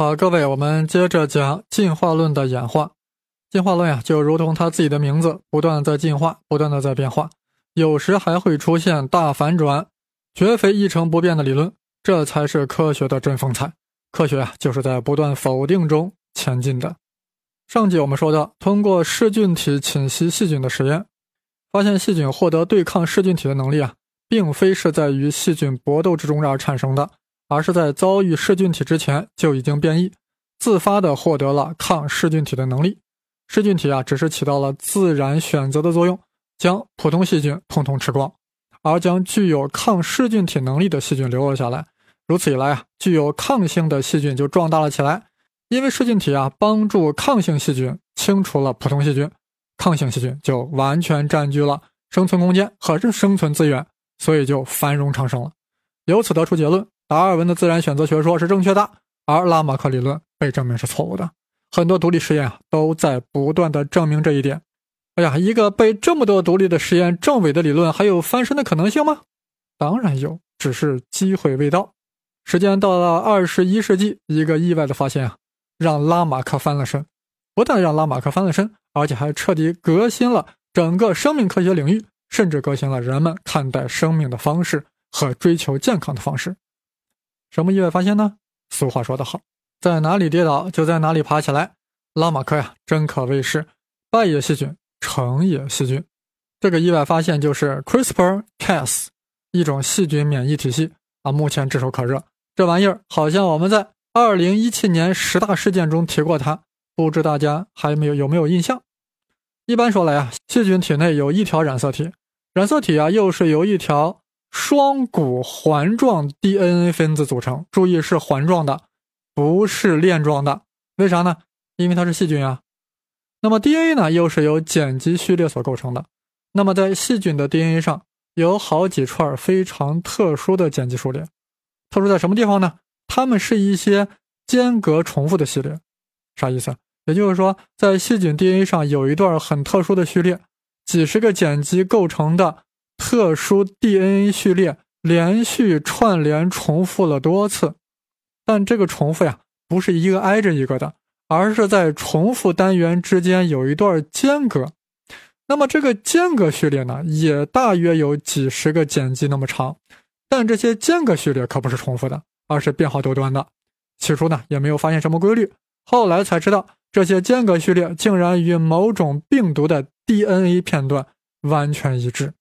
好，各位，我们接着讲进化论的演化。进化论呀，就如同它自己的名字，不断在进化，不断的在变化，有时还会出现大反转，绝非一成不变的理论。这才是科学的真风采。科学啊，就是在不断否定中前进的。上集我们说到，通过噬菌体侵袭细菌的实验，发现细菌获得对抗噬菌体的能力啊，并非是在与细菌搏斗之中而产生的。而是在遭遇噬菌体之前就已经变异，自发的获得了抗噬菌体的能力。噬菌体啊，只是起到了自然选择的作用，将普通细菌统统吃光，而将具有抗噬菌体能力的细菌留了下来。如此一来啊，具有抗性的细菌就壮大了起来。因为噬菌体啊，帮助抗性细菌清除了普通细菌，抗性细菌就完全占据了生存空间和生存资源，所以就繁荣昌盛了。由此得出结论。达尔文的自然选择学说是正确的，而拉马克理论被证明是错误的。很多独立实验啊，都在不断的证明这一点。哎呀，一个被这么多独立的实验证伪的理论，还有翻身的可能性吗？当然有，只是机会未到。时间到了二十一世纪，一个意外的发现啊，让拉马克翻了身。不但让拉马克翻了身，而且还彻底革新了整个生命科学领域，甚至革新了人们看待生命的方式和追求健康的方式。什么意外发现呢？俗话说得好，在哪里跌倒就在哪里爬起来。拉马克呀，真可谓是败也细菌，成也细菌。这个意外发现就是 CRISPR-Cas，一种细菌免疫体系啊，目前炙手可热。这玩意儿好像我们在2017年十大事件中提过它，不知大家还没有有没有印象？一般说来啊，细菌体内有一条染色体，染色体啊又是由一条。双股环状 DNA 分子组成，注意是环状的，不是链状的。为啥呢？因为它是细菌啊。那么 DNA 呢，又是由碱基序列所构成的。那么在细菌的 DNA 上有好几串非常特殊的碱基数列，特殊在什么地方呢？它们是一些间隔重复的系列。啥意思？也就是说，在细菌 DNA 上有一段很特殊的序列，几十个碱基构成的。特殊 DNA 序列连续串联重复了多次，但这个重复呀，不是一个挨着一个的，而是在重复单元之间有一段间隔。那么这个间隔序列呢，也大约有几十个碱基那么长，但这些间隔序列可不是重复的，而是变化多端的。起初呢，也没有发现什么规律，后来才知道，这些间隔序列竟然与某种病毒的 DNA 片段完全一致。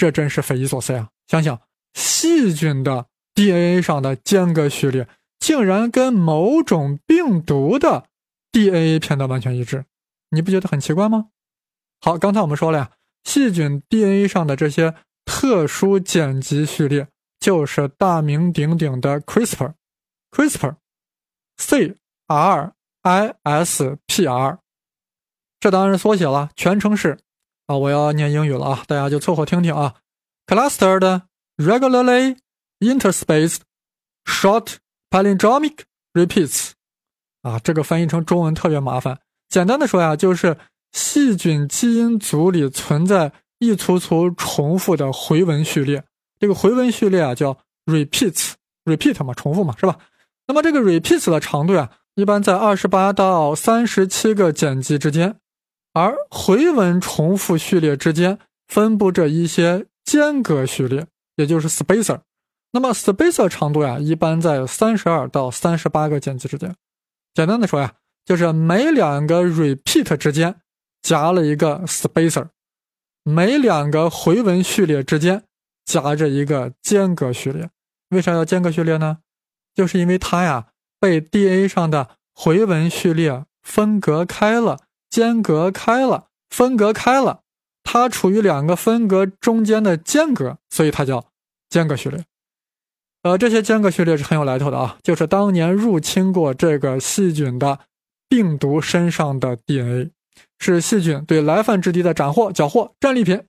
这真是匪夷所思呀！想想细菌的 DNA 上的间隔序列，竟然跟某种病毒的 DNA 片段完全一致，你不觉得很奇怪吗？好，刚才我们说了呀，细菌 DNA 上的这些特殊碱基序列，就是大名鼎鼎的 CRISPR，CRISPR，C R I S P R，这当然是缩写了，全称是。啊，我要念英语了啊，大家就凑合听听啊。Clustered, regularly interspaced, short palindromic repeats。啊，这个翻译成中文特别麻烦。简单的说呀，就是细菌基因组里存在一簇簇重复的回文序列。这个回文序列啊，叫 repeats，repeat 嘛，重复嘛，是吧？那么这个 repeats 的长度呀，一般在二十八到三十七个碱基之间。而回文重复序列之间分布着一些间隔序列，也就是 spacer。那么 spacer 长度呀，一般在三十二到三十八个碱基之间。简单的说呀，就是每两个 repeat 之间夹了一个 spacer，每两个回文序列之间夹着一个间隔序列。为啥要间隔序列呢？就是因为它呀被 DNA 上的回文序列分隔开了。间隔开了，分隔开了，它处于两个分隔中间的间隔，所以它叫间隔序列。呃，这些间隔序列是很有来头的啊，就是当年入侵过这个细菌的病毒身上的 DNA，是细菌对来犯之敌的斩获、缴获战利品。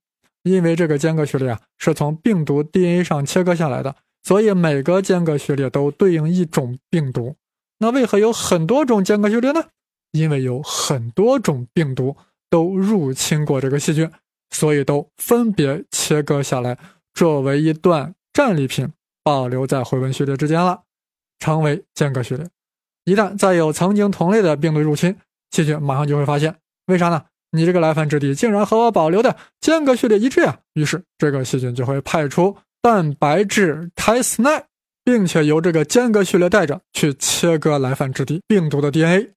因为这个间隔序列啊是从病毒 DNA 上切割下来的，所以每个间隔序列都对应一种病毒。那为何有很多种间隔序列呢？因为有很多种病毒都入侵过这个细菌，所以都分别切割下来，作为一段战利品保留在回文序列之间了，成为间隔序列。一旦再有曾经同类的病毒入侵，细菌马上就会发现，为啥呢？你这个来犯质地竟然和我保留的间隔序列一致啊！于是这个细菌就会派出蛋白质 Cas9，并且由这个间隔序列带着去切割来犯质地病毒的 DNA。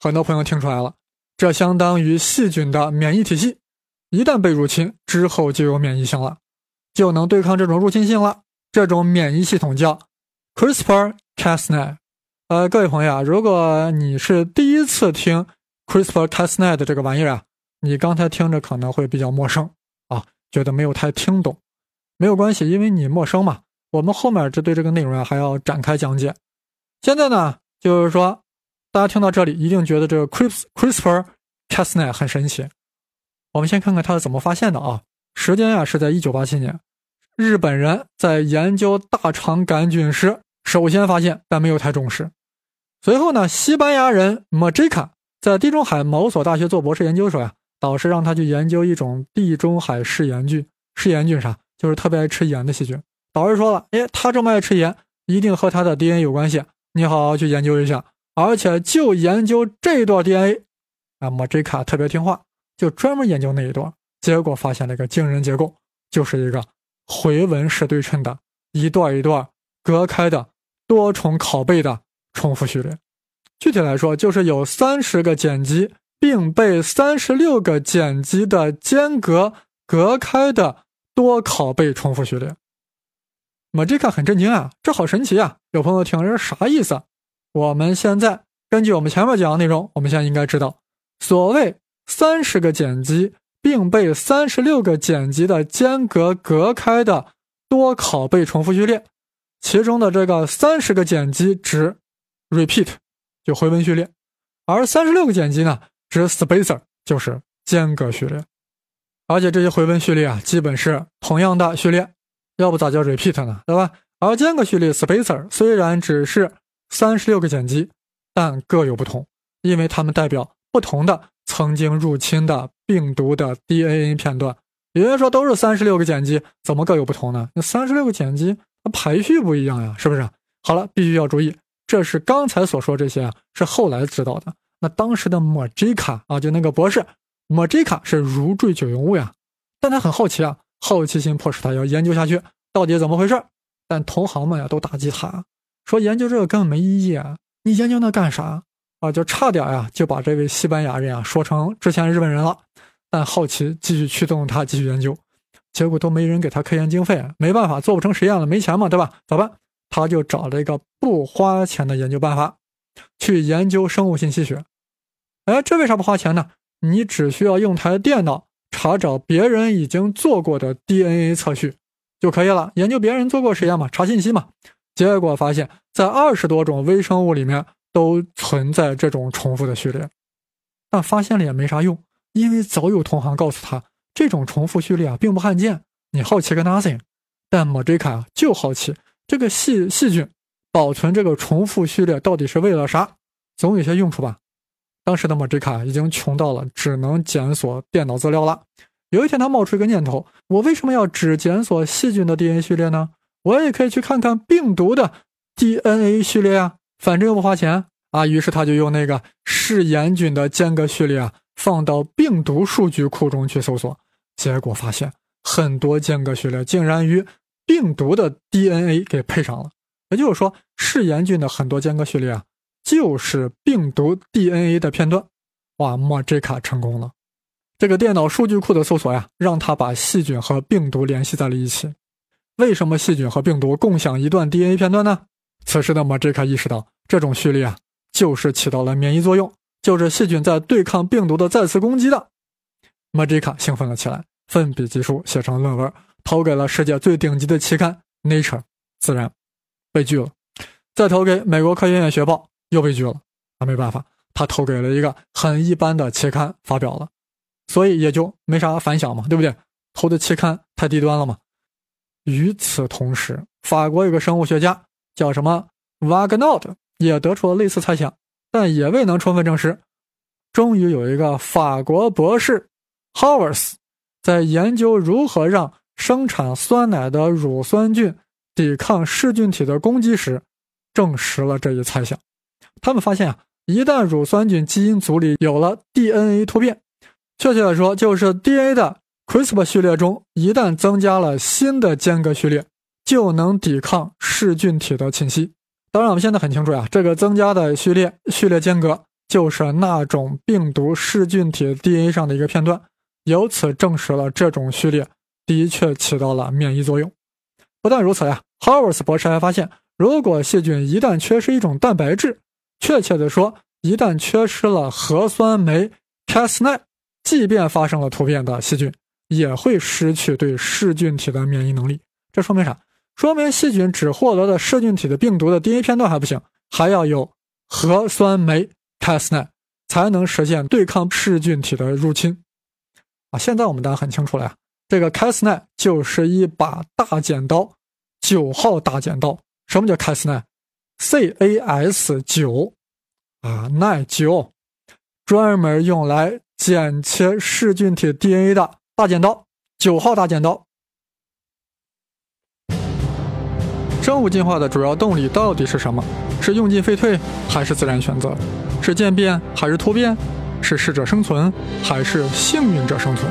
很多朋友听出来了，这相当于细菌的免疫体系，一旦被入侵之后就有免疫性了，就能对抗这种入侵性了。这种免疫系统叫 CRISPR-Cas9。呃，各位朋友啊，如果你是第一次听 CRISPR-Cas9 的这个玩意儿啊，你刚才听着可能会比较陌生啊，觉得没有太听懂，没有关系，因为你陌生嘛。我们后面这对这个内容啊还要展开讲解。现在呢，就是说大家听到这里一定觉得这个 CRISPR CRISPR-Cas9 很神奇。我们先看看它是怎么发现的啊？时间啊是在1987年。日本人在研究大肠杆菌时，首先发现，但没有太重视。随后呢，西班牙人 m a j i c a 在地中海某所大学做博士研究时呀，导师让他去研究一种地中海嗜盐菌。嗜盐菌啥？就是特别爱吃盐的细菌。导师说了，哎，他这么爱吃盐，一定和他的 DNA 有关系。你好好去研究一下，而且就研究这一段 DNA。啊，Majika 特别听话，就专门研究那一段，结果发现了一个惊人结构，就是一个。回纹式对称的一段一段隔开的多重拷贝的重复序列，具体来说就是有三十个碱基，并被三十六个碱基的间隔隔开的多拷贝重复序列。马这看很震惊啊，这好神奇啊！有朋友听这是啥意思？我们现在根据我们前面讲的内容，我们现在应该知道，所谓三十个碱基。并被三十六个碱基的间隔隔开的多拷贝重复序列，其中的这个三十个碱基指 repeat，就回文序列，而三十六个碱基呢指 spacer，就是间隔序列。而且这些回文序列啊，基本是同样的序列，要不咋叫 repeat 呢？对吧？而间隔序列 spacer 虽然只是三十六个碱基，但各有不同，因为它们代表不同的。曾经入侵的病毒的 DNA 片段，有人说都是三十六个碱基，怎么各有不同呢？那三十六个碱基，它排序不一样呀，是不是？好了，必须要注意，这是刚才所说这些啊，是后来知道的。那当时的莫吉卡啊，就那个博士，莫吉卡是如坠九云雾呀。但他很好奇啊，好奇心迫使他要研究下去，到底怎么回事？但同行们呀都打击他，说研究这个根本没意义啊，你研究那干啥？啊，就差点呀，就把这位西班牙人啊说成之前日本人了。但好奇继续驱动他继续研究，结果都没人给他科研经费，没办法，做不成实验了，没钱嘛，对吧？咋办？他就找了一个不花钱的研究办法，去研究生物信息学。哎，这为啥不花钱呢？你只需要用台电脑查找别人已经做过的 DNA 测序就可以了，研究别人做过实验嘛，查信息嘛。结果发现，在二十多种微生物里面。都存在这种重复的序列，但发现了也没啥用，因为早有同行告诉他，这种重复序列啊并不罕见。你好奇个 nothing，但莫吉卡就好奇这个细细菌保存这个重复序列到底是为了啥？总有些用处吧。当时的莫吉卡已经穷到了只能检索电脑资料了。有一天他冒出一个念头：我为什么要只检索细菌的 DNA 序列呢？我也可以去看看病毒的 DNA 序列啊。反正又不花钱啊，于是他就用那个嗜盐菌的间隔序列啊，放到病毒数据库中去搜索，结果发现很多间隔序列竟然与病毒的 DNA 给配上了。也就是说，嗜盐菌的很多间隔序列啊，就是病毒 DNA 的片段。哇，莫这卡成功了！这个电脑数据库的搜索呀，让他把细菌和病毒联系在了一起。为什么细菌和病毒共享一段 DNA 片段呢？此时的马杰卡意识到。这种序列啊，就是起到了免疫作用，就是细菌在对抗病毒的再次攻击的。马吉卡兴奋了起来，奋笔疾书写成论文，投给了世界最顶级的期刊《Nature》自然，被拒了。再投给美国科学院学报，又被拒了。那没办法，他投给了一个很一般的期刊发表了，所以也就没啥反响嘛，对不对？投的期刊太低端了嘛。与此同时，法国有个生物学家叫什么 Wagnot。也得出了类似猜想，但也未能充分证实。终于有一个法国博士 Howers 在研究如何让生产酸奶的乳酸菌抵抗噬菌体的攻击时，证实了这一猜想。他们发现啊，一旦乳酸菌基因组里有了 DNA 突变，确切的说，就是 DNA 的 CRISPR 序列中一旦增加了新的间隔序列，就能抵抗噬菌体的侵袭。当然，我们现在很清楚呀，这个增加的序列序列间隔就是那种病毒噬菌体 DNA 上的一个片段，由此证实了这种序列的确起到了免疫作用。不但如此呀，Howard 博士还发现，如果细菌一旦缺失一种蛋白质，确切的说，一旦缺失了核酸酶 Cas9，即便发生了突变的细菌，也会失去对噬菌体的免疫能力。这说明啥？说明细菌只获得了噬菌体的病毒的 DNA 片段还不行，还要有核酸酶 Cas9 才能实现对抗噬菌体的入侵。啊，现在我们大家很清楚了呀，这个 Cas9 就是一把大剪刀，九号大剪刀。什么叫 Cas9？C-A-S 九啊，耐九，专门用来剪切噬菌体 DNA 的大剪刀，九号大剪刀。生物进化的主要动力到底是什么？是用进废退，还是自然选择？是渐变还是突变？是适者生存，还是幸运者生存？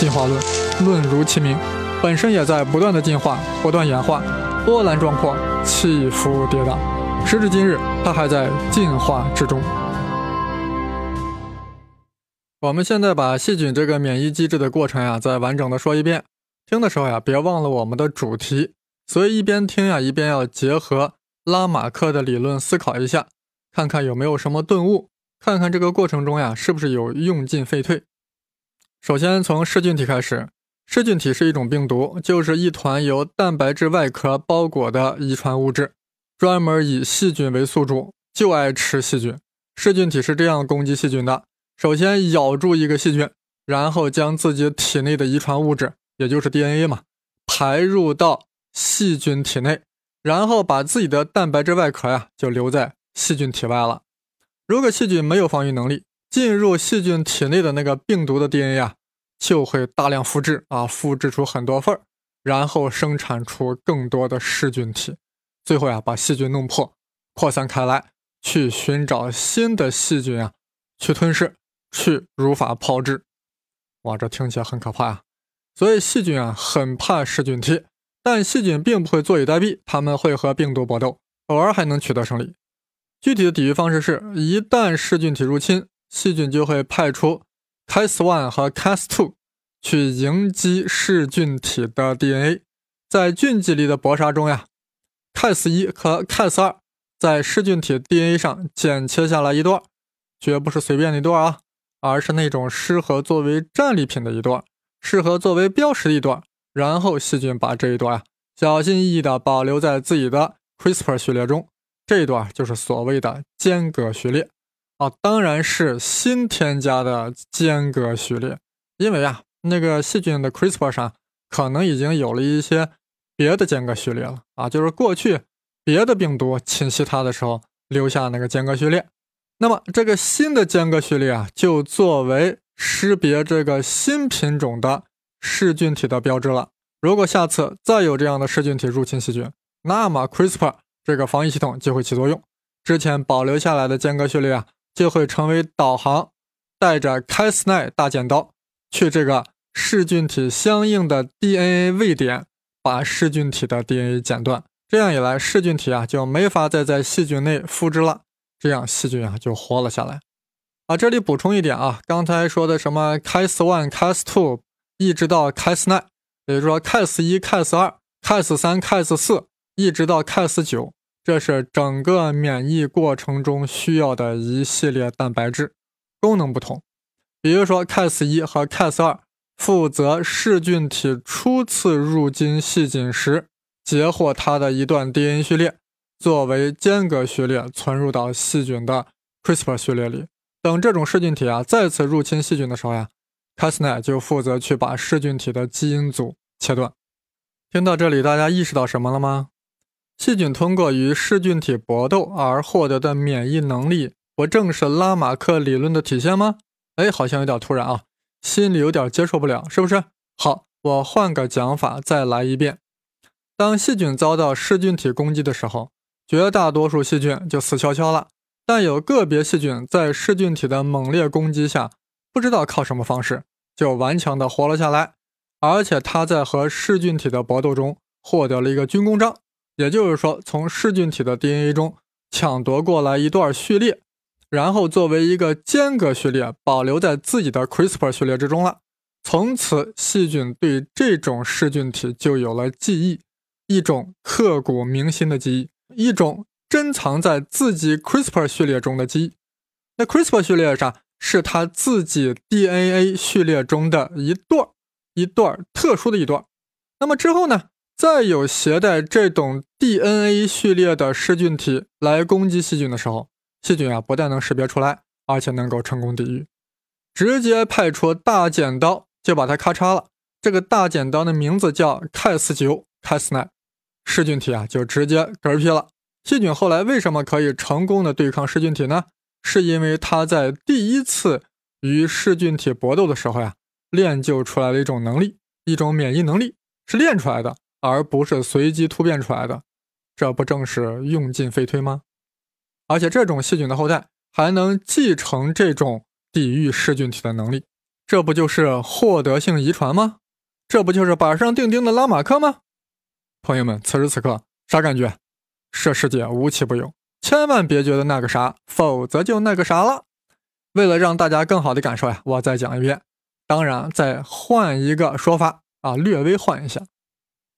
进化论，论如其名，本身也在不断的进化、不断演化，波澜壮阔，起伏跌宕。时至今日，它还在进化之中。我们现在把细菌这个免疫机制的过程呀，再完整的说一遍。听的时候呀，别忘了我们的主题，所以一边听呀，一边要结合拉马克的理论思考一下，看看有没有什么顿悟，看看这个过程中呀，是不是有用进废退。首先从噬菌体开始，噬菌体是一种病毒，就是一团由蛋白质外壳包裹的遗传物质，专门以细菌为宿主，就爱吃细菌。噬菌体是这样攻击细菌的：首先咬住一个细菌，然后将自己体内的遗传物质。也就是 DNA 嘛，排入到细菌体内，然后把自己的蛋白质外壳呀就留在细菌体外了。如果细菌没有防御能力，进入细菌体内的那个病毒的 DNA 呀就会大量复制啊，复制出很多份儿，然后生产出更多的噬菌体，最后呀把细菌弄破，扩散开来，去寻找新的细菌啊，去吞噬，去如法炮制。哇，这听起来很可怕呀！所以细菌啊很怕噬菌体，但细菌并不会坐以待毙，他们会和病毒搏斗，偶尔还能取得胜利。具体的抵御方式是，一旦噬菌体入侵，细菌就会派出 Cas1 和 Cas2 去迎击噬菌体的 DNA。在菌剂里的搏杀中呀，Cas1 和 Cas2 在噬菌体 DNA 上剪切下来一段，绝不是随便的一段啊，而是那种适合作为战利品的一段。适合作为标识的一段，然后细菌把这一段啊小心翼翼地保留在自己的 CRISPR 序列中，这一段就是所谓的间隔序列啊，当然是新添加的间隔序列，因为啊那个细菌的 CRISPR 上可能已经有了一些别的间隔序列了啊，就是过去别的病毒侵袭它的时候留下那个间隔序列，那么这个新的间隔序列啊就作为。识别这个新品种的噬菌体的标志了。如果下次再有这样的噬菌体入侵细菌，那么 CRISPR 这个防御系统就会起作用。之前保留下来的间隔序列啊，就会成为导航，带着 Cas9 大剪刀去这个噬菌体相应的 DNA 位点，把噬菌体的 DNA 剪断。这样一来，噬菌体啊就没法再在细菌内复制了，这样细菌啊就活了下来。啊，这里补充一点啊，刚才说的什么 Cas one、Cas two，一直到 Cas nine，也就是说 Cas 一、Cas 二、Cas 三、Cas 四，一直到 Cas 九，这是整个免疫过程中需要的一系列蛋白质，功能不同。比如说 Cas 一和 Cas 二负责噬菌体初次入侵细菌时截获它的一段 DNA 序列，作为间隔序列存入到细菌的 CRISPR 序列里。等这种噬菌体啊再次入侵细菌的时候呀，Cas9 就负责去把噬菌体的基因组切断。听到这里，大家意识到什么了吗？细菌通过与噬菌体搏斗而获得的免疫能力，不正是拉马克理论的体现吗？哎，好像有点突然啊，心里有点接受不了，是不是？好，我换个讲法再来一遍。当细菌遭到噬菌体攻击的时候，绝大多数细菌就死翘翘了。但有个别细菌在噬菌体的猛烈攻击下，不知道靠什么方式就顽强地活了下来。而且它在和噬菌体的搏斗中获得了一个军功章，也就是说，从噬菌体的 DNA 中抢夺过来一段序列，然后作为一个间隔序列保留在自己的 CRISPR 序列之中了。从此，细菌对这种噬菌体就有了记忆，一种刻骨铭心的记忆，一种珍藏在自己 CRISPR 序列中的记忆。那 CRISPR 序列上是它自己 DNA 序列中的一段，一段特殊的一段。那么之后呢，再有携带这种 DNA 序列的噬菌体来攻击细菌的时候，细菌啊不但能识别出来，而且能够成功抵御，直接派出大剪刀。就把它咔嚓了。这个大剪刀的名字叫 Cas9 Cas9，噬菌体啊就直接嗝屁了。细菌后来为什么可以成功的对抗噬菌体呢？是因为它在第一次与噬菌体搏斗的时候呀，练就出来了一种能力，一种免疫能力，是练出来的，而不是随机突变出来的。这不正是用进废退吗？而且这种细菌的后代还能继承这种抵御噬菌体的能力。这不就是获得性遗传吗？这不就是板上钉钉的拉马克吗？朋友们，此时此刻啥感觉？这世界无奇不有，千万别觉得那个啥，否则就那个啥了。为了让大家更好的感受呀，我再讲一遍。当然，再换一个说法啊，略微换一下。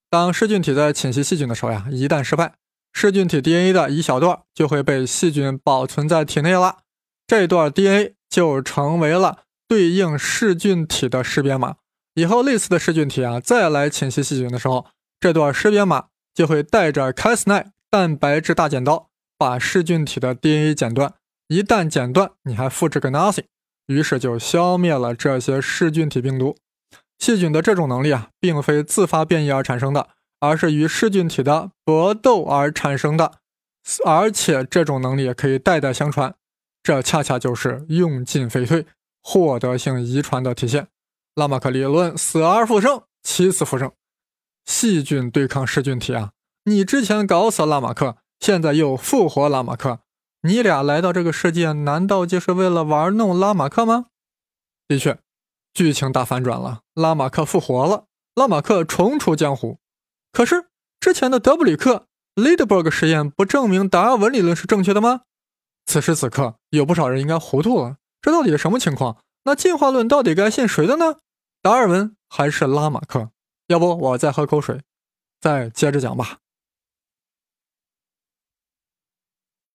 当噬菌体在侵袭细菌的时候呀，一旦失败，噬菌体 DNA 的一小段就会被细菌保存在体内了，这段 DNA 就成为了。对应噬菌体的识别码，以后类似的噬菌体啊，再来侵袭细菌的时候，这段识别码就会带着 Cas9 蛋白质大剪刀，把噬菌体的 DNA 剪断。一旦剪断，你还复制个 nothing，于是就消灭了这些噬菌体病毒。细菌的这种能力啊，并非自发变异而产生的，而是与噬菌体的搏斗而产生的，而且这种能力也可以代代相传。这恰恰就是用进废退。获得性遗传的体现，拉马克理论死而复生，七次复生。细菌对抗噬菌体啊！你之前搞死拉马克，现在又复活拉马克，你俩来到这个世界，难道就是为了玩弄拉马克吗？的确，剧情大反转了，拉马克复活了，拉马克重出江湖。可是之前的德布里克 （Lidberg） 实验不证明达尔文理论是正确的吗？此时此刻，有不少人应该糊涂了。这到底是什么情况？那进化论到底该信谁的呢？达尔文还是拉马克？要不我再喝口水，再接着讲吧。